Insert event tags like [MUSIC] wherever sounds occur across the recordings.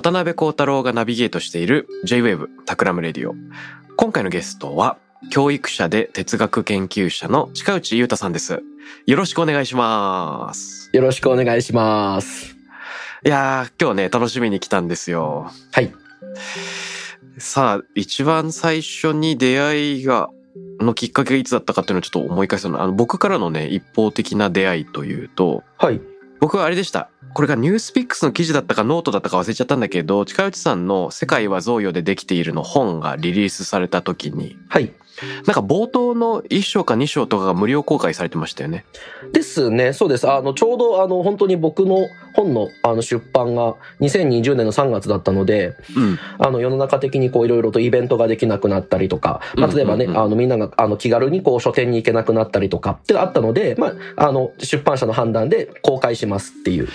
渡邉康太郎がナビゲートしている J-Wave Takram Radio。今回のゲストは、教育者で哲学研究者の近内悠太さんです。よろしくお願いします。よろしくお願いします。いやー、今日ね、楽しみに来たんですよ。はい。さあ、一番最初に出会いが、のきっかけがいつだったかっていうのをちょっと思い返すの。あの、僕からのね、一方的な出会いというと、はい。僕はあれでした。これが NewsPicks の記事だったかノートだったか忘れちゃったんだけど、近内さんの世界は贈与でできているの本がリリースされた時に、はい。なんか冒頭の1章か2章とかが無料公開されてましたよね。ですね。そうです。あの、ちょうど、あの、本当に僕の本の、あの、出版が2020年の3月だったので、うん。あの、世の中的にこう、いろいろとイベントができなくなったりとか、まあ、例えばね、あの、みんなが、あの、気軽にこう、書店に行けなくなったりとかってあったので、まあ、あの、出版社の判断で公開しますっていう。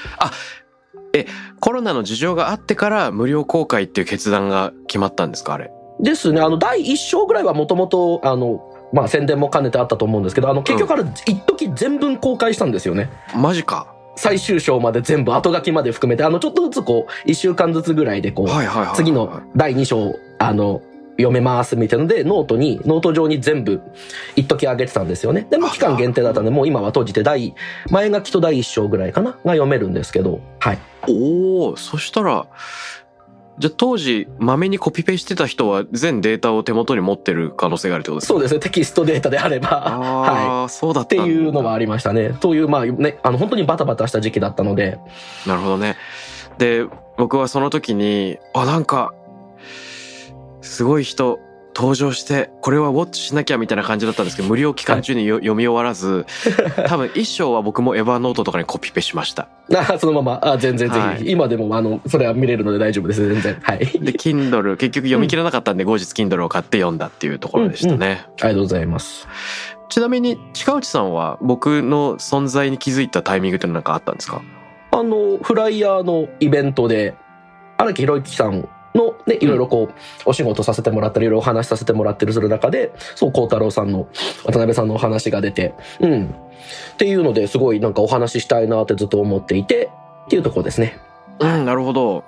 コロナの事情があってから無料公開っていう決断が決まったんですかあれ？ですね。あの、第1章ぐらいはもともと、あの、まあ、宣伝も兼ねてあったと思うんですけど、あの、結局あれ、一時全文公開したんですよね。マジか。最終章まで全部後書きまで含めて、あの、ちょっとずつこう、一週間ずつぐらいでこう。次の第2章、あの、読めますみたいので、ノートに、ノート上に全部、一時上げてたんですよね。でも期間限定だったんで、もう今は閉じて第、前書きと第1章ぐらいかなが読めるんですけど、はい。おおそしたら、じゃあ当時、まめにコピペしてた人は全データを手元に持ってる可能性があるってことですか？そうですね、テキストデータであれば、あはあ、そうだっい。ったていうのはありましたね。という、まあね、あの、本当にバタバタした時期だったので、なるほどね。で、僕はその時に、あ、なんか、すごい人登場して、これはウォッチしなきゃみたいな感じだったんですけど、無料期間中によ、読み終わらず、[LAUGHS] 多分一章は僕もエヴァノートとかにコピペしました。あそのまま、あ全然ぜひ、はい今でも、あの、それは見れるので大丈夫です、全然。はい。で、Kindle、結局読み切らなかったんで、後日 Kindle を買って読んだっていうところでしたね。ありがとうございます。ちなみに、近内さんは僕の存在に気づいたタイミングって何かあったんですか？あの、フライヤーのイベントで、荒木博之さんのね、いろいろこう、お仕事させてもらったり、いろいろお話しさせてもらってるする中で、そう、孝太郎さんの、渡辺さんのお話が出て、うん。っていうので、すごいなんかお話ししたいなってずっと思っていて、っていうところですね。うん、なるほど。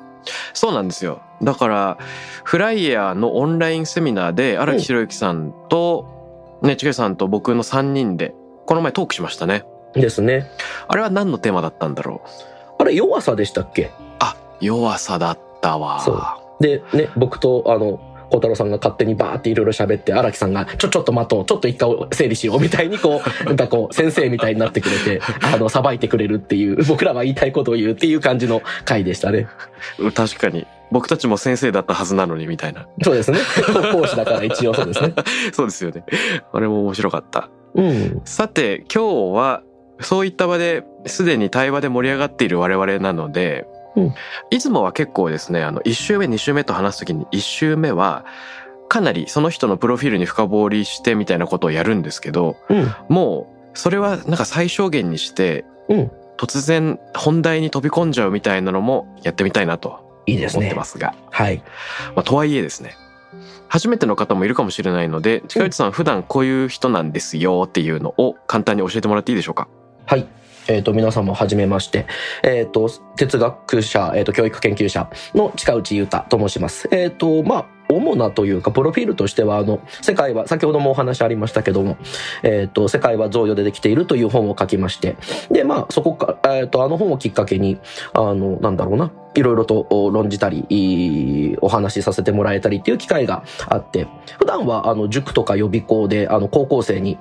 そうなんですよ。だから、フライヤーのオンラインセミナーで、荒木博之さんと、ね、ちげさんと僕の3人で、この前トークしましたね。ですね。あれは何のテーマだったんだろう？あれ、弱さでしたっけ？あ、弱さだったわ。そうで、ね、僕と、あの、孝太郎さんが勝手にバーっていろいろ喋って、荒木さんが、ちょ、ちょっと待とう、ちょっと一回整理しよう、みたいにこう、[LAUGHS] なんかこう、先生みたいになってくれて、あの、さばいてくれるっていう、僕らは言いたいことを言うっていう感じの回でしたね。うん確かに。僕たちも先生だったはずなのに、みたいな。そうですね。講師だから一応そうですね。[LAUGHS] そうですよね。あれも面白かった。うん。さて、今日は、そういった場ですでに対話で盛り上がっている我々なので、うんいつもは結構ですね、あの、1週目、2週目と話すときに、1週目は、かなりその人のプロフィールに深掘りしてみたいなことをやるんですけど、うん。もう、それはなんか最小限にして、うん。突然本題に飛び込んじゃうみたいなのもやってみたいなと思ってま。すが、はい。まあ、とはいえですね、初めての方もいるかもしれないので、近内さん普段こういう人なんですよっていうのを簡単に教えてもらっていいでしょうか？はい。えっ、と、皆様はじめまして。えっ、と、哲学者、えっ、と、教育研究者の近内裕太と申します。えっ、と、まあ、主なというか、プロフィールとしては、あの、世界は、先ほどもお話ありましたけども、えっ、と、世界は贈与でできているという本を書きまして、で、まあ、そこか、えっ、と、あの本をきっかけに、あの、なんだろうな、いろいろと論じたり、お話しさせてもらえたりっていう機会があって、普段は、あの、塾とか予備校で、あの、高校生に、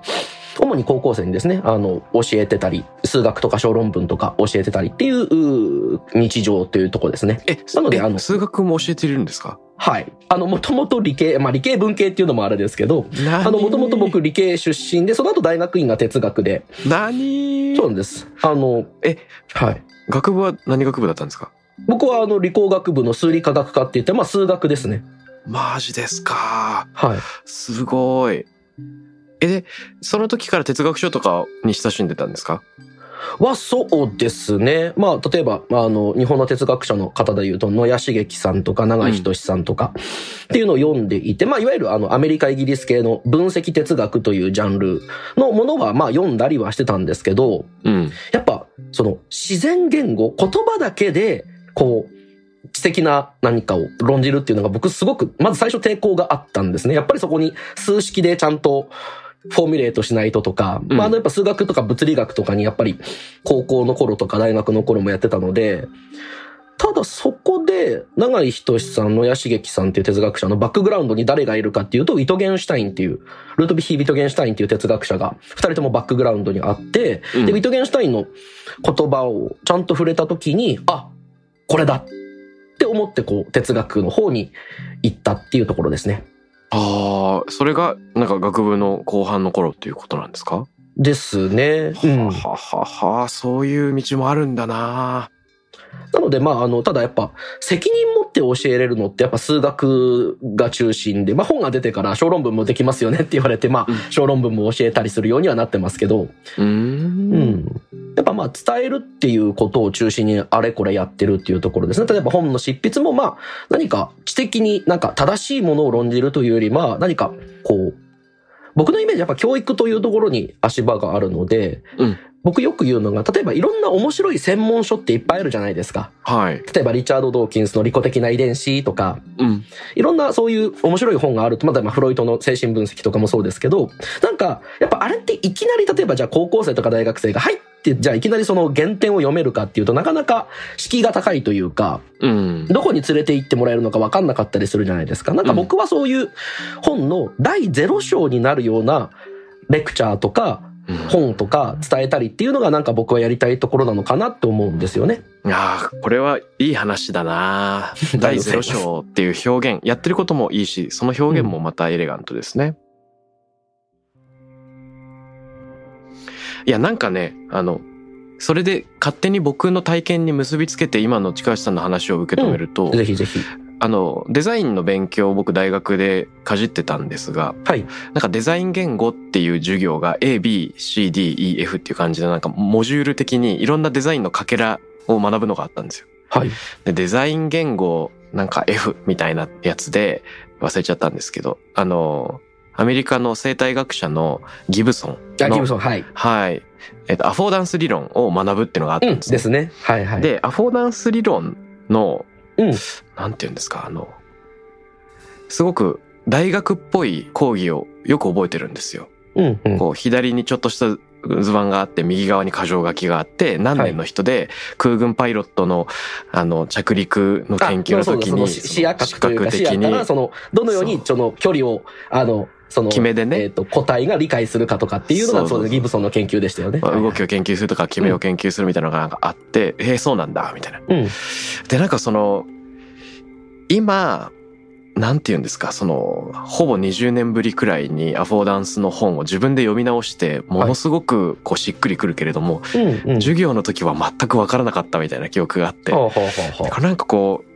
主に高校生にですね、あの、教えてたり、数学とか小論文とか教えてたりっていう日常というところですね。え、なのであのえ数学も教えてるんですか？はい。あの、もともと理系、まあ理系文系っていうのもあれですけど、ああの、もともと僕理系出身で、その後大学院が哲学で、何？そうなんです。あの、え、はい。学部は何学部だったんですか？僕はあの理工学部の数理科学科って言って、まあ数学ですね。マジですか。はい。すごい。え、で、その時から哲学書とかに親しんでたんですか？は、そうですね。まあ、例えば、まああの、日本の哲学者の方で言うと、野谷茂樹さんとか、長井仁さんとか、っていうのを読んでいて、まあ、いわゆるあの、アメリカ、イギリス系の分析哲学というジャンルのものは、まあ、読んだりはしてたんですけど、うん。やっぱ、その、自然言語、言葉だけで、こう、知的な何かを論じるっていうのが僕すごく、まず最初抵抗があったんですね。やっぱりそこに数式でちゃんとフォーミュレートしないととか、うんまああのやっぱ数学とか物理学とかにやっぱり高校の頃とか大学の頃もやってたので、ただそこで、長井仁さん、野谷茂樹さんっていう哲学者のバックグラウンドに誰がいるかっていうと、ウィトゲンシュタインっていう、ルートビヒー・ウィトゲンシュタインっていう哲学者が、二人ともバックグラウンドにあって、うんで、ウィトゲンシュタインの言葉をちゃんと触れた時に、あ、これだって思ってこう、哲学の方に行ったっていうところですね。ああ、それが、なんか学部の後半の頃っていうことなんですか、ですね。うん。はははは、そういう道もあるんだななので、まあ、あの、ただやっぱ、責任持って教えれるのってやっぱ数学が中心で、まあ本が出てから小論文もできますよねって言われて、まあうん小論文も教えたりするようにはなってますけど、うーん。うん。やっぱまあ伝えるっていうことを中心にあれこれやってるっていうところですね。例えば本の執筆もまあ何か知的になんか正しいものを論じるというよりまあ何かこう、僕のイメージはやっぱ教育というところに足場があるので、うん僕よく言うのが、例えばいろんな面白い専門書っていっぱいあるじゃないですか。はい。例えばリチャード・ドーキンスの利己的な遺伝子とか、うん。いろんなそういう面白い本があると、まだまあフロイトの精神分析とかもそうですけど、なんか、やっぱあれっていきなり例えばじゃあ高校生とか大学生が入って、じゃあいきなりその原点を読めるかっていうとなかなか敷居が高いというか、うん。どこに連れて行ってもらえるのか分かんなかったりするじゃないですか。なんか僕はそういう本の第0章になるようなレクチャーとかうん本とか伝えたりっていうのがなんか僕はやりたいところなのかなって思うんですよね。いやーこれはいい話だな [LAUGHS] 第ゼロ章っていう表現、やってることもいいし、その表現もまたエレガントですね。いや、なんかね、あの、それで勝手に僕の体験に結びつけて今の近橋さんの話を受け止めると、ぜひぜひ。あの、デザインの勉強を僕大学でかじってたんですが、はい。なんかデザイン言語っていう授業が A, B, C, D, E, F っていう感じでなんかモジュール的にいろんなデザインのかけらを学ぶのがあったんですよ。はい。で、デザイン言語なんか F みたいなやつで忘れちゃったんですけど、あの、アメリカの生態学者のギブソンあ、のギブソン、はい。はい。えっと、アフォーダンス理論を学ぶっていうのがあったうんん、ですね。ですね。はいはい。、で、アフォーダンス理論の、うん。なんて言うんですか、あの、すごく大学っぽい講義をよく覚えてるんですよ。うん、うん。こう、左にちょっとした図板があって、右側に箇条書きがあって、何年の人で空軍パイロットの、あの、着陸の研究の時に、視視野角的に。その、どのように、その、距離を、あの、その、決めでねえっ、と、個体が理解するかとかっていうのが、そうそうそうそうギブソンの研究でしたよね。まあ動きを。を研究するとか、決めを研究するみたいなのがなんかあって、へえ、そうなんだ、みたいな。うん。で、なんかその、今、なんて言うんですか、その、ほぼ20年ぶりくらいにアフォーダンスの本を自分で読み直して、ものすごくこうしっくりくるけれども、うん、うん。授業の時は全くわからなかったみたいな記憶があって、ほうほうほうほうなんかこう、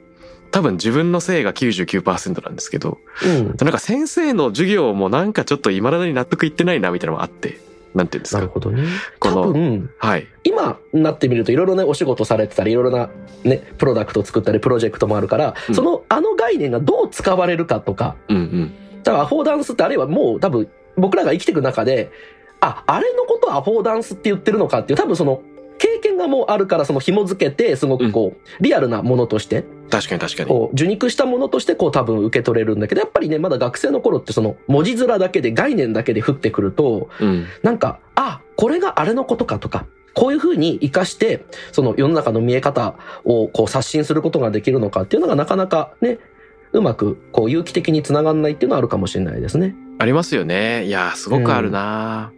多分自分のせいが99%なんですけど、うん。なんか先生の授業もなんかちょっと未だに納得いってないなみたいなのもあって、なんて言うんですか？なるほどね。この多分、はい。今になってみるといろいろね、お仕事されてたり、いろいろなね、プロダクトを作ったり、プロジェクトもあるから、うんその、あの概念がどう使われるかとか、うんうん。だからアフォーダンスってあるいはもう多分僕らが生きていく中で、あ、あれのことをアフォーダンスって言ってるのかっていう多分その経験がもうあるから、その紐付けて、すごくこう、リアルなものとして、確かに確かに。受肉したものとして、こう、多分受け取れるんだけど、やっぱりね、まだ学生の頃って、その、文字面だけで、概念だけで降ってくると、うん。なんか、あ、これがあれのことかとか、こういう風に活かして、その世の中の見え方をこう刷新することができるのかっていうのがなかなかね、うまくこう有機的につながんないっていうのはあるかもしれないですね。ありますよね。いや、すごくあるな、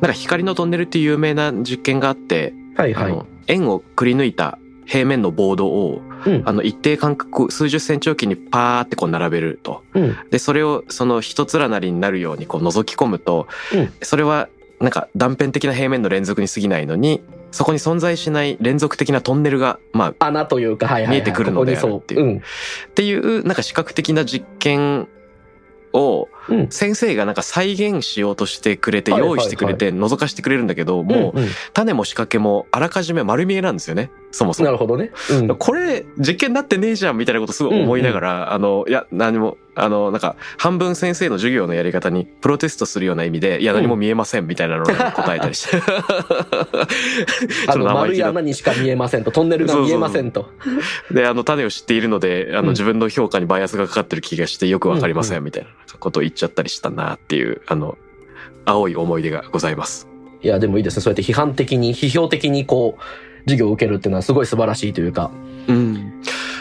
なんか光のトンネルっていう有名な実験があって、はいはい。あの、円をくり抜いた平面のボードを、うんあの、一定間隔、数十センチおきにパーってこう並べると。うん。で、それをその一つらなりになるようにこう覗き込むと、うんそれはなんか断片的な平面の連続に過ぎないのに、そこに存在しない連続的なトンネルが、まあ、穴というか、はいはい、はい。見えてくるのであるこっていうこにそう。っていうなんか視覚的な実験をうん。うん。先生がなんか再現しようとしてくれて用意してくれて覗かしてくれるんだけど、もううんうん種も仕掛けもあらかじめ丸見えなんですよね、そもそも。なるほどね。うん。これ実験になってねえじゃんみたいなことすごい思いながら、あの、いや、何も、あの、なんか、半分先生の授業のやり方にプロテストするような意味で、いや、何も見えませんみたいなのを答えたりして。[LAUGHS] あの、丸い穴にしか見えませんと、トンネルが見えませんと。で、あの、種を知っているので、あうんの、自分の評価にバイアスがかかってる気がしてよくわかりませうんみたいなことを言っちゃったりしたなっていう、あの、青い思い出がございます。いや、でもいいですね。そうやって批判的に、批評的にこう、授業を受けるっていうのはすごい素晴らしいというか。うん。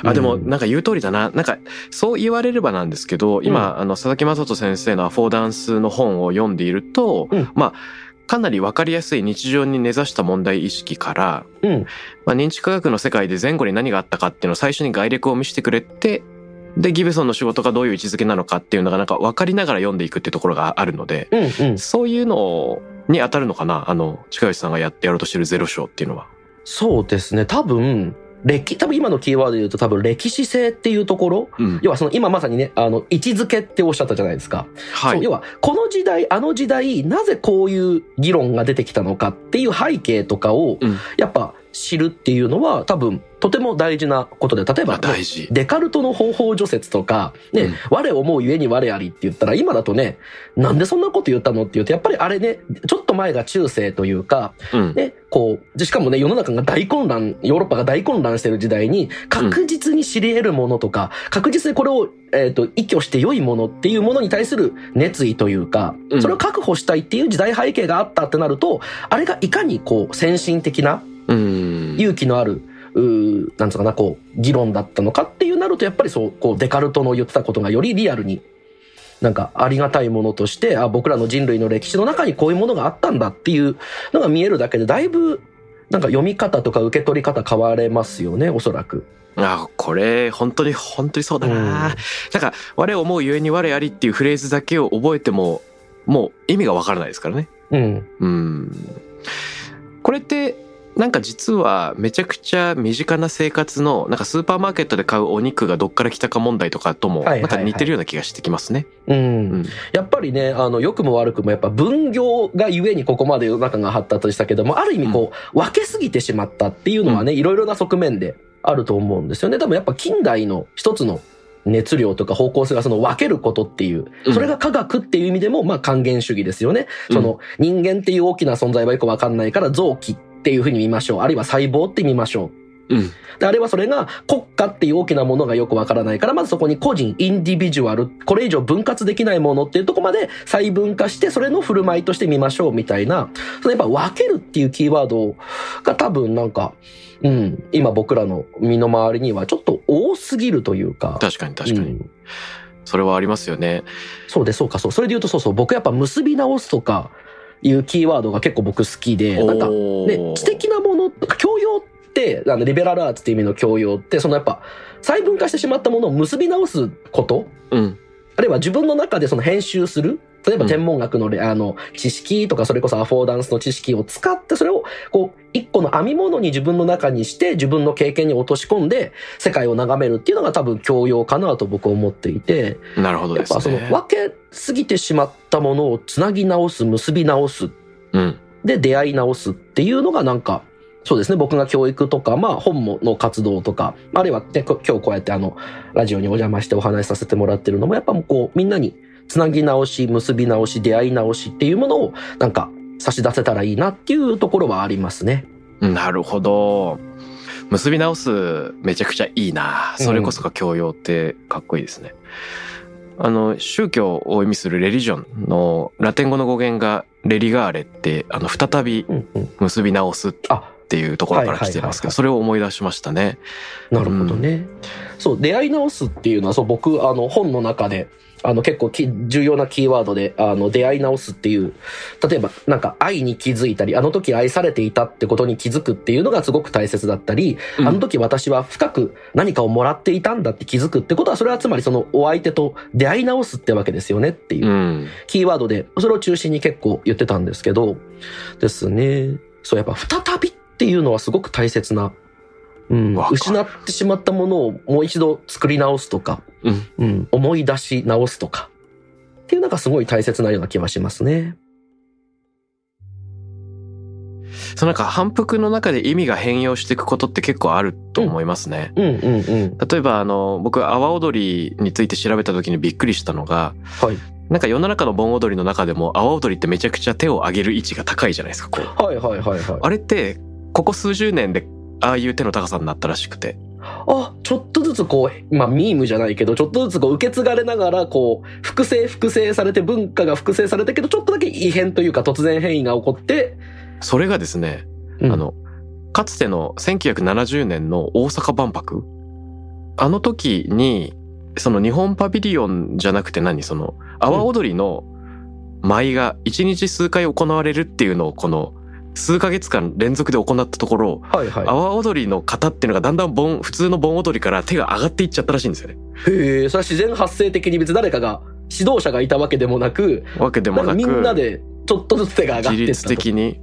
あ、でも、うんなんか言う通りだな。なんか、そう言われればなんですけど、今、あの、佐々木正人先生のアフォーダンスの本を読んでいると、うんまあ、かなりわかりやすい日常に根ざした問題意識から、うん。まあ、認知科学の世界で前後に何があったかっていうのを最初に概略を見せてくれて、で、ギブソンの仕事がどういう位置づけなのかっていうのがなんか分かりながら読んでいくっていうところがあるので、うんうん。そういうのに当たるのかな？あの、近吉さんがやってやろうとしてるゼロ章っていうのは。そうですね。多分、歴、多分今のキーワードで言うと多分歴史性っていうところ、うん。要はその今まさにね、あの、位置づけっておっしゃったじゃないですか。はい。要は、この時代、あの時代、なぜこういう議論が出てきたのかっていう背景とかを、うん。やっぱ知るっていうのは多分、とても大事なことで、例えまあば、大事。デカルトの方法除説とか、ね、うん我思うゆえに我ありって言ったら、今だとね、なんでそんなこと言ったのって言うと、やっぱりあれね、ちょっと前が中世というか、うん。ね、こう、でしかもね、世の中が大混乱、ヨーロッパが大混乱してる時代に、確実に知り得るものとか、確実にこれを、えっ、と、依拠して良いものっていうものに対する熱意というか、うんそれを確保したいっていう時代背景があったってなると、あれがいかにこう、先進的な、うん。勇気のある、うーなんつうかな、こう、議論だったのかっていうなると、やっぱりそう、こう、デカルトの言ってたことがよりリアルに、なんかありがたいものとして、あ、僕らの人類の歴史の中にこういうものがあったんだっていうのが見えるだけで、だいぶ、なんか読み方とか受け取り方変われますよね、おそらく。あ、これ、本当に、本当にそうだな。うんなんか、我思うゆえに我ありっていうフレーズだけを覚えても、もう意味がわからないですからね。うん。うん。これって、なんか実はめちゃくちゃ身近な生活の、なんかスーパーマーケットで買うお肉がどっから来たか問題とかとも、はいはいはないんか似てるような気がしてきますね。うん。うん。やっぱりね、あの、良くも悪くもやっぱ分業がゆえにここまで世の中が発達したけども、ある意味こう、分けすぎてしまったっていうのはね、いろいろな側面であると思うんですよね。多分やっぱ近代の一つの熱量とか方向性がその分けることっていう、うんそれが科学っていう意味でも、まあ還元主義ですよね。その人間っていう大きな存在はよくわかんないから臓器っていうふうに見ましょう。あるいは細胞って見ましょう。うん。で、あれはそれが国家っていう大きなものがよくわからないから、まずそこに個人、インディビジュアル、これ以上分割できないものっていうところまで細分化して、それの振る舞いとして見ましょうみたいな、そのやっぱ分けるっていうキーワードが多分なんか、うん、今僕らの身の回りにはちょっと多すぎるというか。確かに確かに。うんそれはありますよね。そうで、そうか、そう。それで言うとそうそう、僕やっぱ結び直すとかいうキーワードが結構僕好きで、なんか、おね、ー知的なもの、教養って、あの、リベラルアーツっていう意味の教養って、そのやっぱ、細分化してしまったものを結び直すこと、うん。あるいは自分の中でその編集する、例えばうん天文学のレ、あの、知識とか、それこそアフォーダンスの知識を使って、それを、こう、一個の編み物に自分の中にして、自分の経験に落とし込んで、世界を眺めるっていうのが多分教養かなと僕は思っていて、なるほどやっぱその。分けすぎてしまったものをつなぎ直す、結び直す、うん。で出会い直すっていうのがなんか、そうですね。僕が教育とか、まあ本もの活動とか、あるいは、ね、こ今日こうやってあの、ラジオにお邪魔してお話しさせてもらってるのも、やっぱもうこう、みんなにつなぎ直し、結び直し、出会い直しっていうものを、なんか、差し出せたらいいなっていうところはありますね。なるほど。結び直すめちゃくちゃいいな。それこそが教養ってかっこいいですね。あの、宗教を意味するレリジョンのラテン語の語源がレリガーレって、あの、再びうんうん。結び直すっあ、ていうところから来てますけど、それを思い出しましたね。なるほどね。そう、出会い直すっていうのは、そう、僕、あの、本の中で、あの、結構き重要なキーワードで、あの、出会い直すっていう、例えば、なんか、愛に気づいたり、あの時愛されていたってことに気づくっていうのがすごく大切だったり、うんあの時私は深く何かをもらっていたんだって気づくってことは、それはつまりそのお相手と出会い直すってわけですよねっていう。うん。キーワードで、それを中心に結構言ってたんですけど、ですね。そう、やっぱ再びっていうのはすごく大切な、うん失ってしまったものをもう一度作り直すとか、うん。うん、思い出し直すとか、っていうのがすごい大切なような気はしますね。そのなんか反復の中で意味が変容していくことって結構あると思いますね。うんうんうん。例えばあの、僕、阿波踊りについて調べた時にびっくりしたのが、はい。なんか世の中の盆踊りの中でも阿波踊りってめちゃくちゃ手を上げる位置が高いじゃないですか、こう。はいはいはいはい。あれって、ここ数十年でああいう手の高さになったらしくて。あ、ちょっとずつこう、まあ、ミームじゃないけど、ちょっとずつこう、受け継がれながら、こう、複製複製されて、文化が複製されたけど、ちょっとだけ異変というか、突然変異が起こって、それがですね、うんあの、かつての1970年の大阪万博あの時に、その日本パビリオンじゃなくて何その、阿波踊りの舞が一日数回行われるっていうのをこの数ヶ月間連続で行ったところ、はいはい阿。波踊りの方っていうのがだんだん盆、普通の盆踊りから手が上がっていっちゃったらしいんですよね。へえ、それは自然発生的に別に誰かが、指導者がいたわけでもなく、わけでもなく。みんなで、ちょっとずつ手が上がって自律。的に。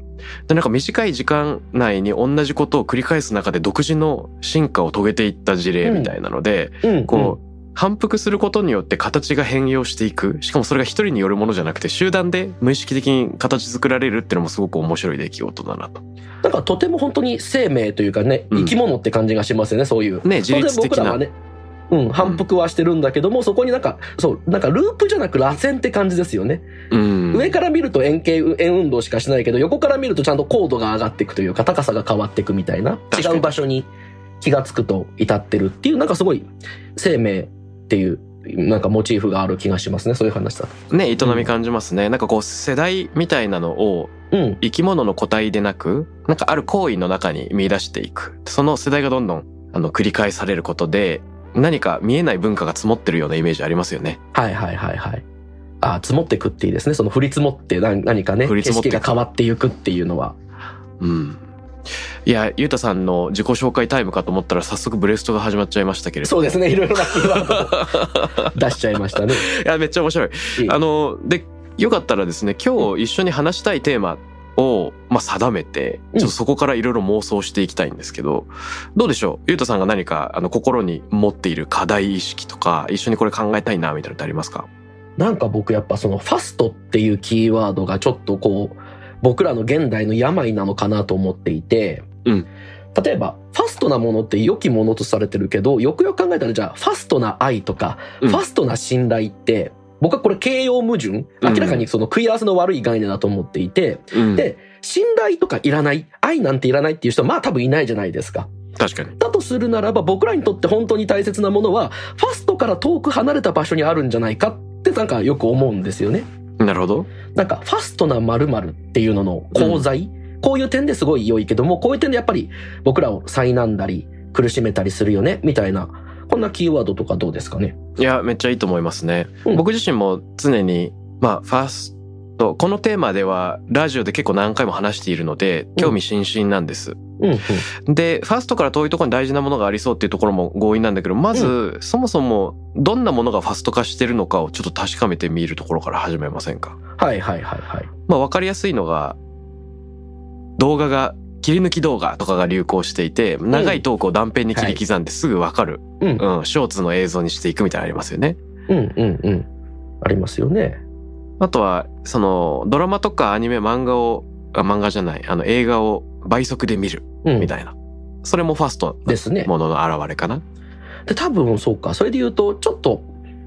で、なんか短い時間内に同じことを繰り返す中で独自の進化を遂げていった事例みたいなので、うん、こう、反復することによって形が変容していく。しかもそれが一人によるものじゃなくて集団で無意識的に形作られるっていうのもすごく面白い出来事だなと。うん。なんかとても本当に生命というかね、うん生き物って感じがしますよね、そういう。ね、自律的な。ね、うん、反復はしてるんだけども、そこになんか、そう、なんかループじゃなく螺旋って感じですよね。うん。上から見ると円形、円運動しかしないけど、横から見るとちゃんと高度が上がっていくというか、高さが変わっていくみたいな、違う場所に気がつくと至ってるっていう、なんかすごい生命っていう、なんかモチーフがある気がしますね、そういう話だと。ね、営み感じますね。なんかこう世代みたいなのをうん。生き物の個体でなく、なんかある行為の中に見出していく。その世代がどんどんあの繰り返されることで、何か見えない文化が積もってるようなイメージありますよね。はいはいはいはい。あ、積もってくっていいですね。その降り積もって何何かね、景降り積もってく色が変わっていくっていうのは。うん。いや、ゆうたさんの自己紹介タイムかと思ったら早速ブレストが始まっちゃいましたけれど。そうですね、いろいろなキーワードを出しちゃいましたね。[LAUGHS] いや、めっちゃ面白い。いいあの、で、よかったらですね、今日一緒に話したいテーマを、まあ、定めて、ちょっとそこからいろいろ妄想していきたいんですけど、どうでしょう？ゆうたさんが何か、あの、心に持っている課題意識とか、一緒にこれ考えたいな、みたいなのってありますか？なんか僕やっぱそのファストっていうキーワードがちょっとこう、僕らの現代の病なのかなと思っていて、うん例えば、ファストなものって良きものとされてるけど、よくよく考えたらじゃあ、ファストな愛とか、うんファストな信頼って、僕はこれ形容矛盾うん明らかにその食い合わせの悪い概念だと思っていて、うん。で、信頼とかいらない、愛なんていらないっていう人はまあ多分いないじゃないですか。確かに。だとするならば僕らにとって本当に大切なものは、ファストから遠く離れた場所にあるんじゃないかってなんかよく思うんですよね。なるほど。なんか、ファストな〇〇っていうのの功罪、こういう点ですごい良いけども、こういう点でやっぱり僕らを災難だり、苦しめたりするよね、みたいな、こんなキーワードとかどうですかね？いや、めっちゃいいと思いますね。うん僕自身も常に、まあ、ファースト、このテーマでは、ラジオで結構何回も話しているので、興味津々なんです。うんうん。で、ファーストから遠いところに大事なものがありそうっていうところも強引なんだけど、まず、そもそも、どんなものがファスト化してるのかをちょっと確かめてみるところから始めませんか？はいはいはいはい。まあ、わかりやすいのが、動画が、切り抜き動画とかが流行していて、長いトークを断片に切り刻んですぐわかる、うん。うん、ショーツの映像にしていくみたいなのありますよね。うんうんうん。ありますよね。あとは、その、ドラマとかアニメ、漫画を、あ漫画じゃない、あの、映画を倍速で見る、うん。みたいな。それもファストですねな。ものの表れかな。で、多分そうか。それで言うと、ちょっと、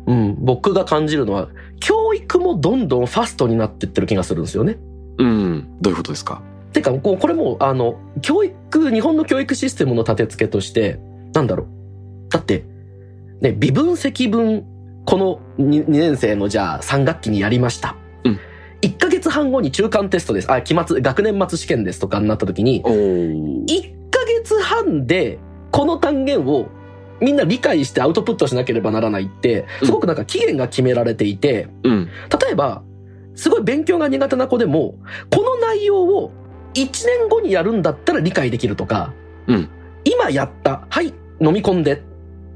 うん、僕が感じるのは、教育もどんどんファストになってってる気がするんですよね。うん。どういうことですか？てか、こうこれも、あの、教育、日本の教育システムの立て付けとして、なんだろう。だって、ね、微分積分、この 2, 年生のじゃあ3学期にやりました。うん1ヶ月半後に中間テストです。あ、期末、学年末試験ですとかになった時に、おお。1ヶ月半でこの単元をみんな理解してアウトプットしなければならないって、すごくなんか期限が決められていて、うん。例えば、すごい勉強が苦手な子でも、この内容を1年後にやるんだったら理解できるとか、うん今やった、はい、飲み込んで。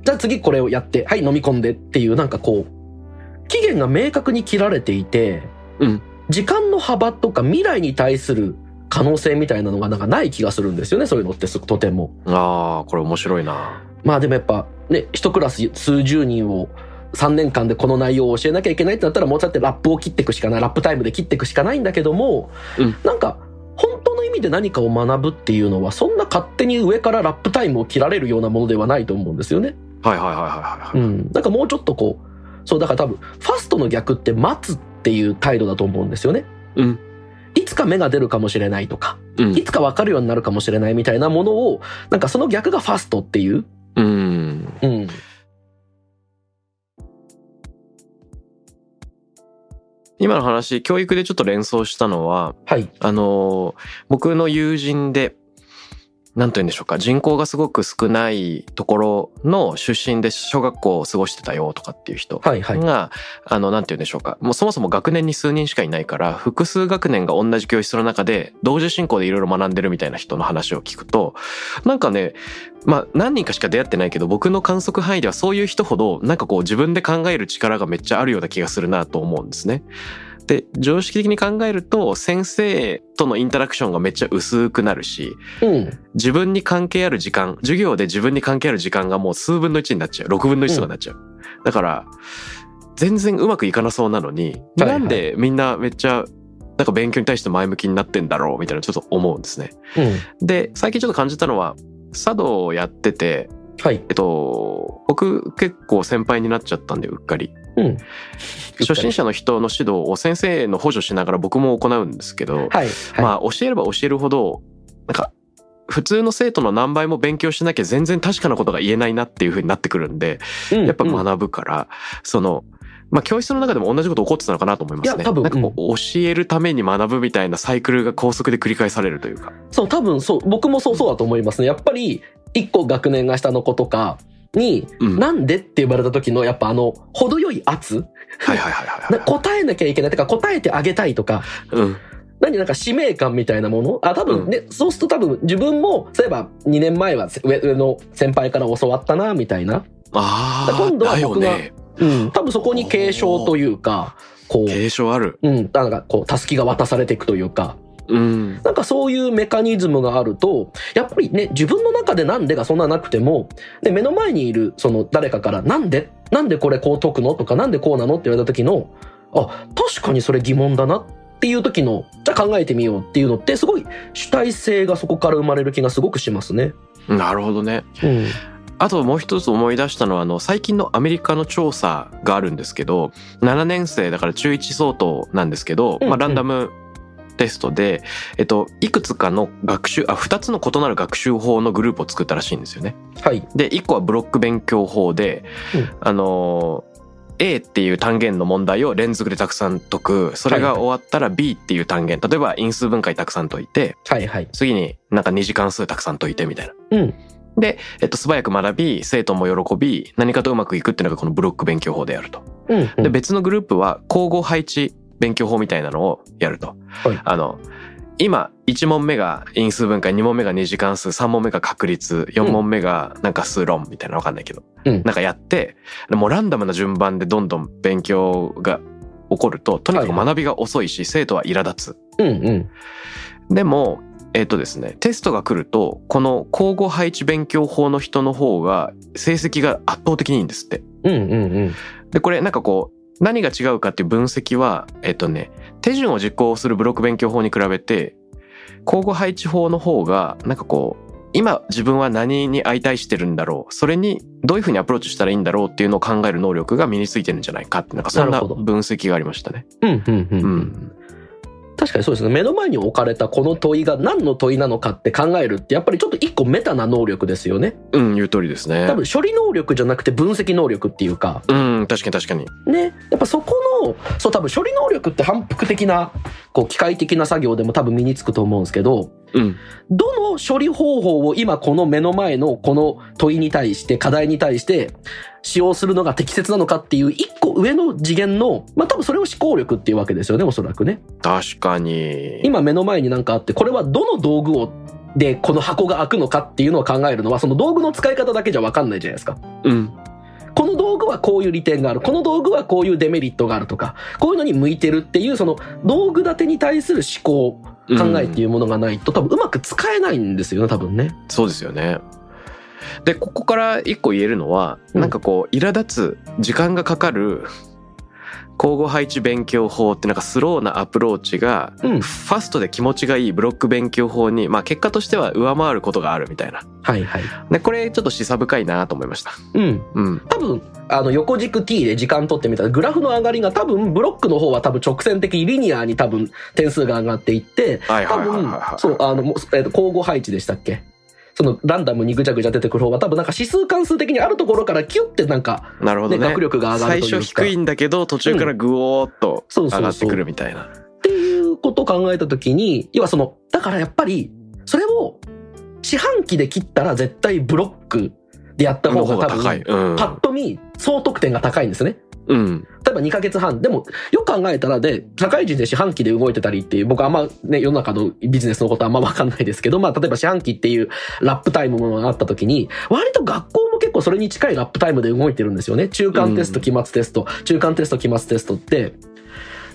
じゃあ次これをやって、はい、飲み込んでっていうなんかこう、期限が明確に切られていて、うん時間の幅とか未来に対する可能性みたいなのがなんかない気がするんですよね、そういうのってすとても。ああ、これ面白いな。まあでもやっぱね、一クラス数十人を3年間でこの内容を教えなきゃいけないってなったらもうちょっとラップを切っていくしかない、ラップタイムで切っていくしかないんだけども、うんなんか本当の意味で何かを学ぶっていうのはそんな勝手に上からラップタイムを切られるようなものではないと思うんですよね。はいはいはいはいはい。うん。なんかもうちょっとこう、そうだから多分ファストの逆って待つっていう態度だと思うんですよね。うん。いつか芽が出るかもしれないとか、うんいつか分かるようになるかもしれないみたいなものを、なんかその逆がファストっていう。うん。うん。今の話、教育でちょっと連想したのは、はい。あのー僕の友人で、なんと言うんでしょうか、人口がすごく少ないところの出身で小学校を過ごしてたよとかっていう人はいはい。が、あの、なんて言うんでしょうか、もうそもそも学年に数人しかいないから、複数学年が同じ教室の中で、同時進行でいろいろ学んでるみたいな人の話を聞くと、なんかね、まあ何人かしか出会ってないけど、僕の観測範囲ではそういう人ほど、なんかこう自分で考える力がめっちゃあるような気がするなと思うんですね。で、常識的に考えると、先生とのインタラクションがめっちゃ薄くなるし、うん。自分に関係ある時間、授業で自分に関係ある時間がもう数分の1になっちゃう。6分の1とかになっちゃう。だから、全然うまくいかなそうなのに、はいはいなんでみんなめっちゃ、なんか勉強に対して前向きになってんだろうみたいなちょっと思うんですね。うん。で、最近ちょっと感じたのは、茶道をやってて、はい。えっと、僕結構先輩になっちゃったんで、うっかり。うん。初心者の人の指導を先生の補助しながら僕も行うんですけど、はい。はい。まあ教えれば教えるほど、なんか、普通の生徒の何倍も勉強しなきゃ全然確かなことが言えないなっていう風になってくるんで、うんやっぱうん学ぶから、その、まあ教室の中でも同じこと起こってたのかなと思いますね。いや多分なんかこう、教えるために学ぶみたいなサイクルが高速で繰り返されるというか。そう、多分そう、僕もそうそうだと思いますね。やっぱり、一個学年が下の子とかに、うん。はいなんでって言われた時の、やっぱあの、程よい圧はいはいはいなはい。答えなきゃいけない。てか答えてあげたいとか、うん。何なんか使命感みたいなもの？あ、多分ね、そうすると多分自分も、そういえば2年前は上上の先輩から教わったな、みたいな。ああ、今度は僕がね。うん。多分そこに継承というか、こう、継承ある。うん。なんかこう、たすきが渡されていくというか、うん。なんかそういうメカニズムがあると、やっぱりね、自分の中でなんでがそんななくても、で、目の前にいる、その誰かから、なんでなんでこれこう解くのとか、なんでこうなのって言われた時の、あ、確かにそれ疑問だなっていう時の、じゃあ考えてみようっていうのって、すごい主体性がそこから生まれる気がすごくしますね。なるほどね。うん。あともう一つ思い出したのは、あの、最近のアメリカの調査があるんですけど、7年生だから中1相当なんですけど、うんまあ、ランダムテストで、えっと、いくつかの学習、あ、2つの異なる学習法のグループを作ったらしいんですよね。はい。で、1個はブロック勉強法で、うんあのー A っていう単元の問題を連続でたくさん解く。それが終わったら B っていう単元。例えば因数分解たくさん解いて、はいはい。次になんか二次関数たくさん解いてみたいな。うん。で、えっと、素早く学び、生徒も喜び、何かとうまくいくっていうのがこのブロック勉強法であると。うん、うん。で、別のグループは、交互配置勉強法みたいなのをやると。はいあの、今、1問目が因数分解、2問目が二次関数、3問目が確率、4問目がなんか数論みたいなのわかんないけど。うんなんかやって、でもうランダムな順番でどんどん勉強が起こると、とにかく学びが遅いし、生徒は苛立つ。うんうん。でも、えっ、とですね、テストが来ると、この交互配置勉強法の人の方が成績が圧倒的にいいんですって。うんうんうん。で、これなんかこう、何が違うかっていう分析は、えっ、とね、手順を実行するブロック勉強法に比べて、交互配置法の方が、なんかこう、今自分は何に相対してるんだろう。それにどういうふうにアプローチしたらいいんだろうっていうのを考える能力が身についてるんじゃないかって、なんかそんな分析がありましたね。うんうんうん。うん。確かにそうですね。目の前に置かれたこの問いが何の問いなのかって考えるって、やっぱりちょっと一個メタな能力ですよね。うん、言う通りですね多。分処理能力じゃなくて分析能力っていうか、うん、確かに確かに。ね。やっぱそこの、そう多分処理能力って反復的な、こう機械的な作業でも多分身につくと思うんですけど、うん。どの処理方法を今この目の前のこの問いに対して、課題に対して使用するのが適切なのかっていう一個上の次元の、まあ多分それを思考力っていうわけですよね、おそらくね。確かに。今目の前になんかあって、これはどの道具を、で、この箱が開くのかっていうのを考えるのは、その道具の使い方だけじゃわかんないじゃないですか。うん。この道具はこういう利点がある。この道具はこういうデメリットがあるとか、こういうのに向いてるっていう、その道具立てに対する思考、考えっていうものがないと、多分うまく使えないんですよね、多分ね。そうですよね。で、ここから一個言えるのは、うんなんかこう、苛立つ時間がかかる交互配置勉強法ってなんかスローなアプローチが、うん。ファストで気持ちがいいブロック勉強法に、まあ結果としては上回ることがあるみたいな。はいはい。で、これちょっと示唆深いなと思いました。うん。うん。多分、あの、横軸 T で時間取ってみたら、グラフの上がりが多分、ブロックの方は多分直線的リニアに多分点数が上がっていって、多はいはいはいはい分はい。、そう、あの、えーと交互配置でしたっけ？そのランダムにぐちゃぐちゃ出てくる方は多分なんか指数関数的にあるところからキュッてなんか、ね、なるほどね。学力が上がる最というか。初低いんだけど途中からグオーっとそうそうそう上がってくるみたいな。っていうことを考えたときに、要はその、だからやっぱり、それを四半期で切ったら絶対ブロックでやったの方が多。分、うんパ。ッと見、総得点が高いんですね。うん。ば2ヶ月半。でも、よく考えたらで、社会人で四半期で動いてたりっていう、僕あんまね、世の中のビジネスのことあんまわかんないですけど、まあ、例えば四半期っていうラップタイムものがあった時に、割と学校も結構それに近いラップタイムで動いてるんですよね。中間テスト、期末テスト、中間テスト、期末テストって、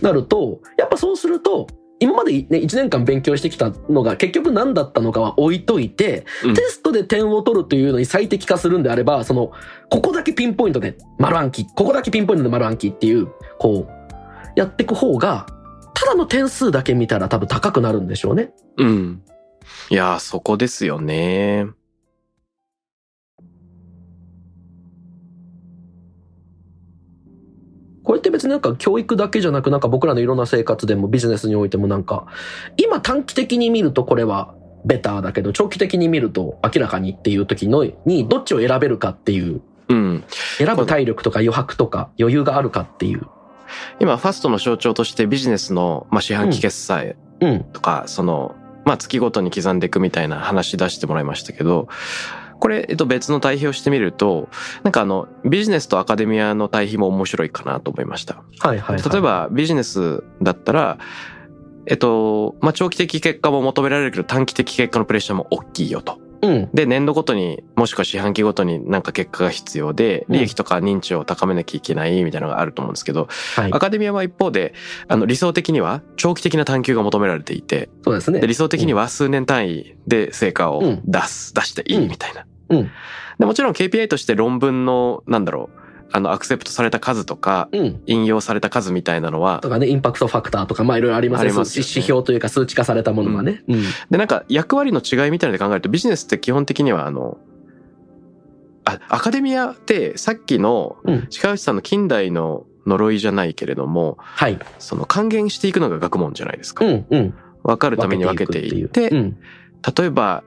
なると、やっぱそうすると、今までね、1年間勉強してきたのが結局何だったのかは置いといて、うんテストで点を取るというのに最適化するんであれば、その、ここだけピンポイントで丸暗記、ここだけピンポイントで丸暗記っていう、こう、やっていく方が、ただの点数だけ見たら多分高くなるんでしょうね。うん。いやー、そこですよね。これって別になんか教育だけじゃなくなんか僕らのいろんな生活でもビジネスにおいてもなんか、今短期的に見るとこれはベターだけど、長期的に見ると明らかにっていう時のにどっちを選べるかっていう、うん。選ぶ体力とか余白とか余裕があるかっていう。今、ファストの象徴としてビジネスの、まあ、四半期決済うん。とか、その、まあ、月ごとに刻んでいくみたいな話出してもらいましたけど、これ、えっと、別の対比をしてみると、なんかあの、ビジネスとアカデミアの対比も面白いかなと思いました。はいはい、はい。例え、ば、ビジネスだったら、えっと、まあ、長期的結果も求められるけど、短期的結果のプレッシャーも大きいよと。うん。で、年度ごとに、もしくは四半期ごとになんか結果が必要で、うん利益とか認知を高めなきゃいけないみたいなのがあると思うんですけど、はいア。カデミアは一方で、あの、理想的には長期的な探求が求められていて、そうですね。で理想的には数年単位で成果をうん出す、出していいみたいな。うん。でもちろん KPI として論文の、なんだろう、あの、アクセプトされた数とか、うん。引用された数みたいなのはと、かね、インパクトファクターとか、まあいろいろありますね。ありますよね指標というか数値化されたものがね。うん。で、なんか役割の違いみたいなので考えると、ビジネスって基本的には、あの、あ、アカデミアってさっきのうん。近内さんの近代の呪いじゃないけれども、はい。その還元していくのが学問じゃないですか。うん。うん。分かるために分けていって、うん。例えば、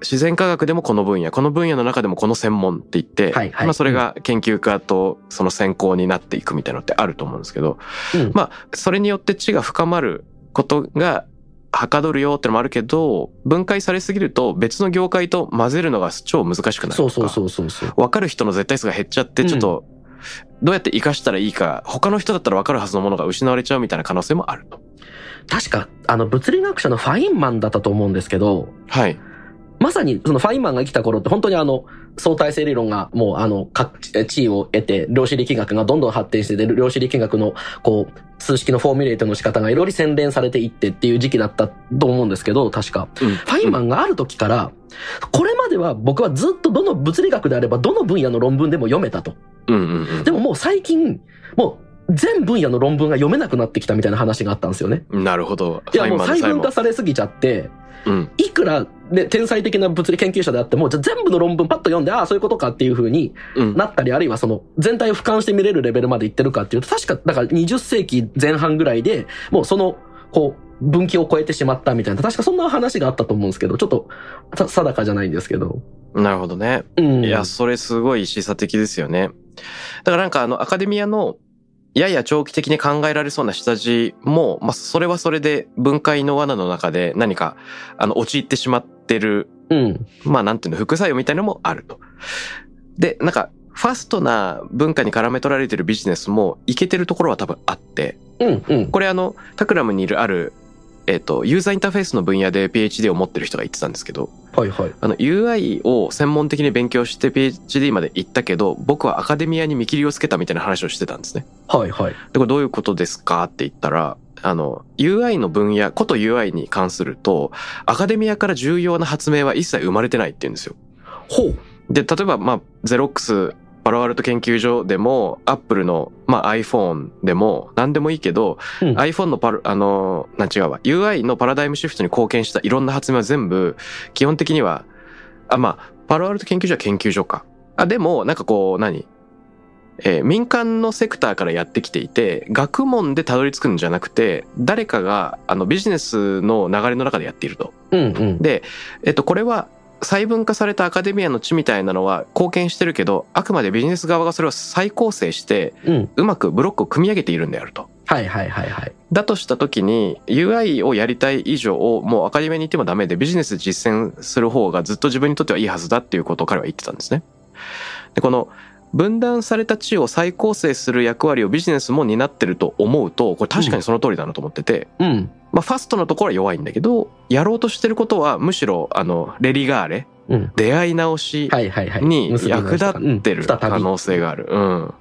自然科学でもこの分野、この分野の中でもこの専門って言って、はいはいまあそれが研究家とその専攻になっていくみたいなのってあると思うんですけど、うんまあそれによって知が深まることがはかどるよってのもあるけど、分解されすぎると別の業界と混ぜるのが超難しくなるとか。そうそうそうそうそう。分かる人の絶対数が減っちゃって、ちょっと、どうやって活かしたらいいか、他の人だったら分かるはずのものが失われちゃうみたいな可能性もあると。確か、あの、物理学者のファインマンだったと思うんですけど、はい。まさにそのファインマンが生きた頃って本当にあの、相対性理論がもうあの、各地位を得て、量子力学がどんどん発展してて、量子力学のこう、数式のフォーミュレートの仕方がいろいろ洗練されていってっていう時期だったと思うんですけど、確か。うん。ファインマンがある時から、これまでは僕はずっとどの物理学であればどの分野の論文でも読めたと。うんうんうん。でももう最近、もう全分野の論文が読めなくなってきたみたいな話があったんですよね。なるほど。いやもう細分化されすぎちゃって、うん。いくら、ね、天才的な物理研究者であっても、じゃあ全部の論文パッと読んで、ああ、そういうことかっていう風にうん。なったり、あるいはその全体を俯瞰して見れるレベルまでいってるかっていうと、確か、だから20世紀前半ぐらいで、もうその、こう、分岐を超えてしまったみたいな、確かそんな話があったと思うんですけど、ちょっと、た定かじゃないんですけど。なるほどね。うん。いや、それすごい示唆的ですよね。だからなんかあの、アカデミアの、やや長期的に考えられそうな下地も、まあ、それはそれで分解の罠の中で何か、あの、陥ってしまってる、うん。まあ、なんていうの、副作用みたいなのもあると。で、なんか、ファストな文化に絡め取られてるビジネスも、いけてるところは多分あって、うん。うん。これあの、タクラムにいるある、えっ、と、ユーザーインターフェースの分野で PhD を持ってる人が言ってたんですけど、はいはい。あの UI を専門的に勉強して PhD まで行ったけど、僕はアカデミアに見切りをつけたみたいな話をしてたんですね。はいはい。で、これどういうことですかって言ったら、あの、UI の分野、こと UI に関すると、アカデミアから重要な発明は一切生まれてないって言うんですよ。ほう。で、例えば、まあ、ゼロックス、パロアルト研究所でも、アップルの、まあ、iPhone でも、何でもいいけど、うん iPhone のパル、あの、なん違うわ、UI のパラダイムシフトに貢献したいろんな発明は全部、基本的には、あ、まあ、パロアルト研究所は研究所か。あ、でも、なんかこう、何？えー民間のセクターからやってきていて、学問でたどり着くんじゃなくて、誰かが、あの、ビジネスの流れの中でやっていると。うんうん。で、えっと、これは、細分化されたアカデミアの地みたいなのは貢献してるけど、あくまでビジネス側がそれを再構成して、うん。うまくブロックを組み上げているんであると。はいはいはいはい。だとした時に UI をやりたい以上もうアカデミアに行ってもダメでビジネス実践する方がずっと自分にとってはいいはずだっていうことを彼は言ってたんですね。で、この分断された地を再構成する役割をビジネスも担ってると思うと、これ確かにその通りだなと思ってて、うん。まあファストのところは弱いんだけど、やろうとしてることはむしろあの、レリガーレ、うん。出会い直し。に役立ってる可能性がある。うん。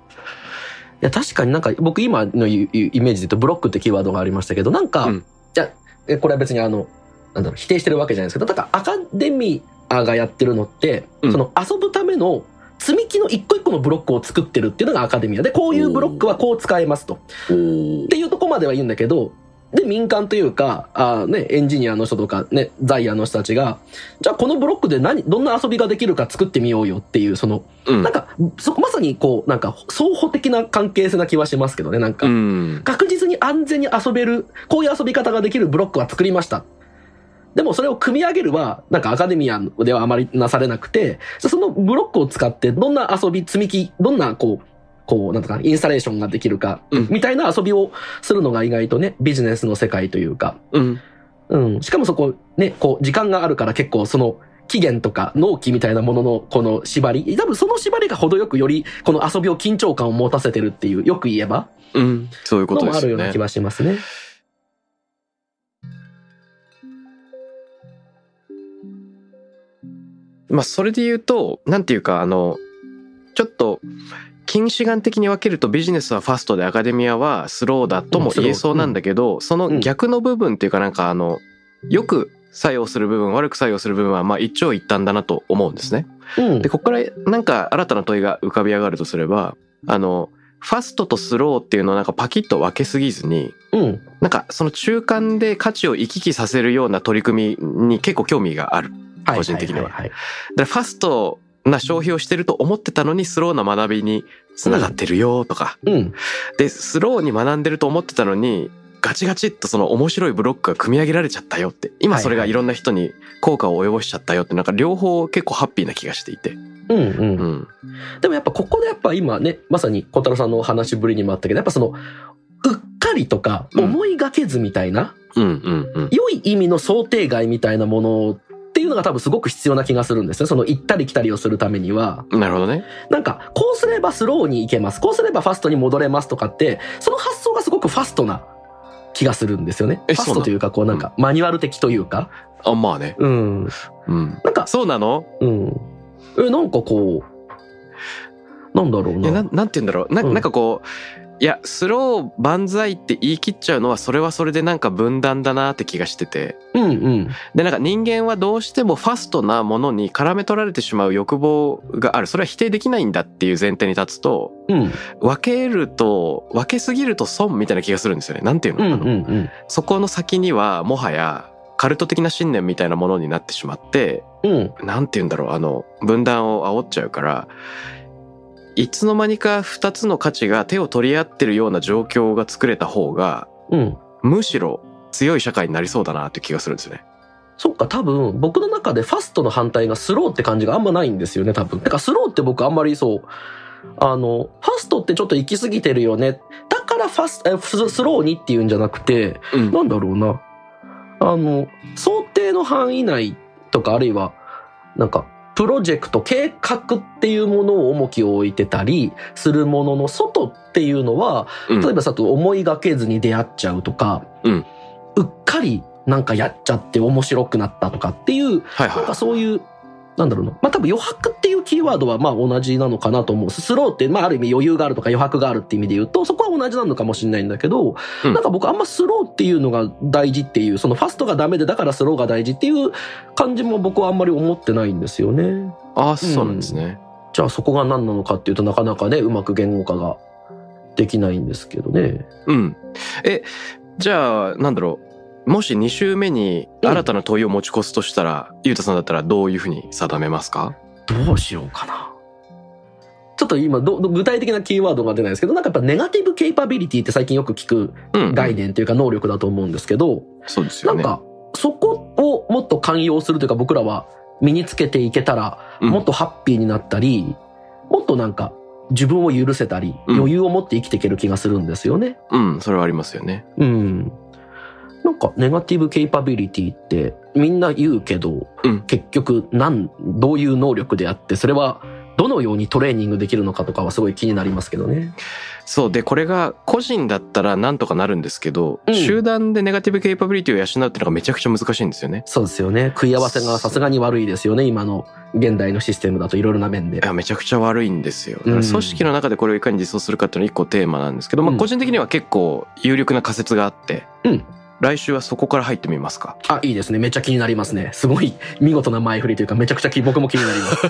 いや、確かになんか、僕今のイイメージで言うと、ブロックってキーワードがありましたけど、なんか、うんじゃこれは別にあの、なんだろう、否定してるわけじゃないですけど、なんかアカデミアがやってるのって、うんその遊ぶための積み木の一個一個のブロックを作ってるっていうのがアカデミアで、こういうブロックはこう使えますと。っていうとこまでは言うんだけど、で、民間というか、あーね、エンジニアの人とかね、ザイの人たちが、じゃあこのブロックで何、どんな遊びができるか作ってみようよっていう、その、うんなん。か、そこまさにこう、なんか、双方的な関係性な気はしますけどね、なんか。うん。確実に安全に遊べる、こういう遊び方ができるブロックは作りました。でもそれを組み上げるは、なんかアカデミアではあまりなされなくて、そのブロックを使ってどんな遊び、積み木、どんなこう、こう、なんとか、インスタレーションができるか、うんみたいな遊びをするのが意外とね、ビジネスの世界というか、うん。うん。しかもそこ、ね、こう、時間があるから結構その、期限とか納期みたいなもののこの縛り、多分その縛りが程よくよりこの遊びを緊張感を持たせてるっていう、よく言えば、うん。そういうことですよねあるような気。はしますね。まあ、それで言うと、なんていうか、あの、ちょっと、近視眼的に分けるとビジネスはファストでアカデミアはスローだとも言えそうなんだけど、その逆の部分っていうかなんかあの、よく作用する部分、悪く作用する部分はまあ一長一短だなと思うんですね。うんで、。ここからなんか新たな問いが浮かび上がるとすれば、あの、ファストとスローっていうのをなんかパキッと分けすぎずに、うん。なんかその中間で価値を行き来させるような取り組みに結構興味がある。はい個人的にはだからファストな消費をしてると思ってたのにスローな学びにつながってるよとか、うん。でスローに学んでると思ってたのにガチガチっとその面白いブロックが組み上げられちゃったよって。今それがいろんな人に効果を及ぼしちゃったよって。なんか両方結構ハッピーな気がしていて、うんうん。うん、でもやっぱここでやっぱ今ね、まさに小太郎さんのお話ぶりにもあったけど、やっぱその、うっかりとかうん。思いがけずみたいな、うんうんうん。良い意味の想定外みたいなものっていうのが多分すごく必要な気がするんですね。その行ったり来たりをするためには。なるほどねなんか、こうすればスローに行けます。こうすればファストに戻れますとかって、その発想がすごくファストな気がするんですよね。ファストというか、こうなんか、マニュアル的というか。あまあねうん。うんなんか、そうなの？うん。え、なんかこう、なんだろうな。いやなんなんて言うんだろうなうんなんかこういやスロー万歳って言い切っちゃうのはそれはそれでなんか分断だなって気がしててうんうん。でなんか人間はどうしてもファストなものに絡め取られてしまう欲望があるそれは否定できないんだっていう前提に立つとうん。分けると分けすぎると損みたいな気がするんですよねなんていうの,、うんうあのんうん。そこの先にはもはやカルト的な信念みたいなものになってしまってうん。なんて言うんだろうあの分断を煽っちゃうからいつの間にか2つの価値が手を取り合ってるような状況が作れた方がうん。むしろ強い社会になりそうだなって気がするんですよね。そっか、多分、僕の中でファストの反対がスローって感じがあんまないんですよね、多分。だからスローって僕あんまりそう、あの、ファストってちょっと行き過ぎてるよね。だからファスト、スローにっていうんじゃなくて、うん。なんだろうな。あの、想定の範囲内とか、あるいは、なんか、プロジェクト、計画っていうものを重きを置いてたりするものの外っていうのは、うん。例えばさ、と思いがけずに出会っちゃうとか、うん。うっかりなんかやっちゃって面白くなったとかっていう、なんはいはかそういう、なんだろうな。まあ多分余白っていうキーワードはまあ同じなのかなと思う。スローってまあある意味余裕があるとか余白があるって意味で言うと、そこは同じなのかもしれないんだけど、うんなんか僕あんまスローっていうのが大事っていう、そのファストがダメでだからスローが大事っていう感じも僕はあんまり思ってないんですよね。い。ああ、そうなんですね。じゃあそこが何なのかっていうとなかなかね、うまく言語化ができないんですけどね。うん。え、じゃあ、なんだろう。もし2週目に新たな問いを持ち越すとしたら、ゆうたさんだったらどういうふうに定めますか？どうしようかな。ちょっと今ど、ど具体的なキーワードが出ないですけど、なんかやっぱネガティブケイパビリティって最近よく聞くうん。概念というか能力だと思うんですけど、そうですよね。なんか、そこをもっと寛容するというか僕らは身につけていけたら、うんもっとハッピーになったり、もっとなんか自分を許せたり、うん余裕を持って生きていける気がするんですよね。うん、それはありますよね。うん。なんか、ネガティブケイパビリティってみんな言うけど、うん結局、なん、どういう能力であって、それはどのようにトレーニングできるのかとかはすごい気になりますけどね。そう。で、これが個人だったらなんとかなるんですけど、うん集団でネガティブケイパビリティを養うっていうのがめちゃくちゃ難しいんですよね。そうですよね。食い合わせがさすがに悪いですよね。今の現代のシステムだといろいろな面でい。や、めちゃくちゃ悪いんですよ。だからうん組織の中でこれをいかに実装するかっていうのが一個テーマなんですけど、まあうん個人的には結構有力な仮説があって、うん来週はそこから入ってみますか？あ、いいですね。めっちゃ気になりますね。すごい見事な前振りというか、めちゃくちゃ気僕も気になります。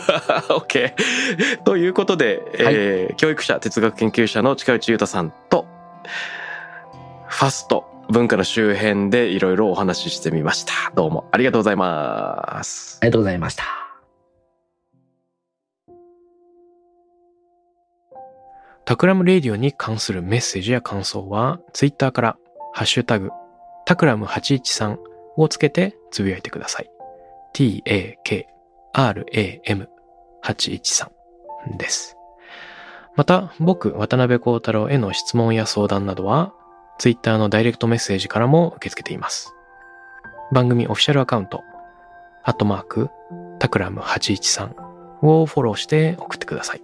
[LAUGHS] OK。ということで、えー教育者、哲学研究者の近内裕太さんと、ファスト、文化の周辺でいろいろお話ししてみました。どうもありがとうございますあ。りがとうございました。 Takram Radio に関するメッセージや感想は、ツイッターから、ハッシュタグ、 Takram813をつけてつぶやいてください。t-a-k-r-a-m813 です。また、僕、渡邉康太郎への質問や相談などは、ツイッターのダイレクトメッセージからも受け付けています。番組オフィシャルアカウント、アットマーク、 Takram813をフォローして送ってください。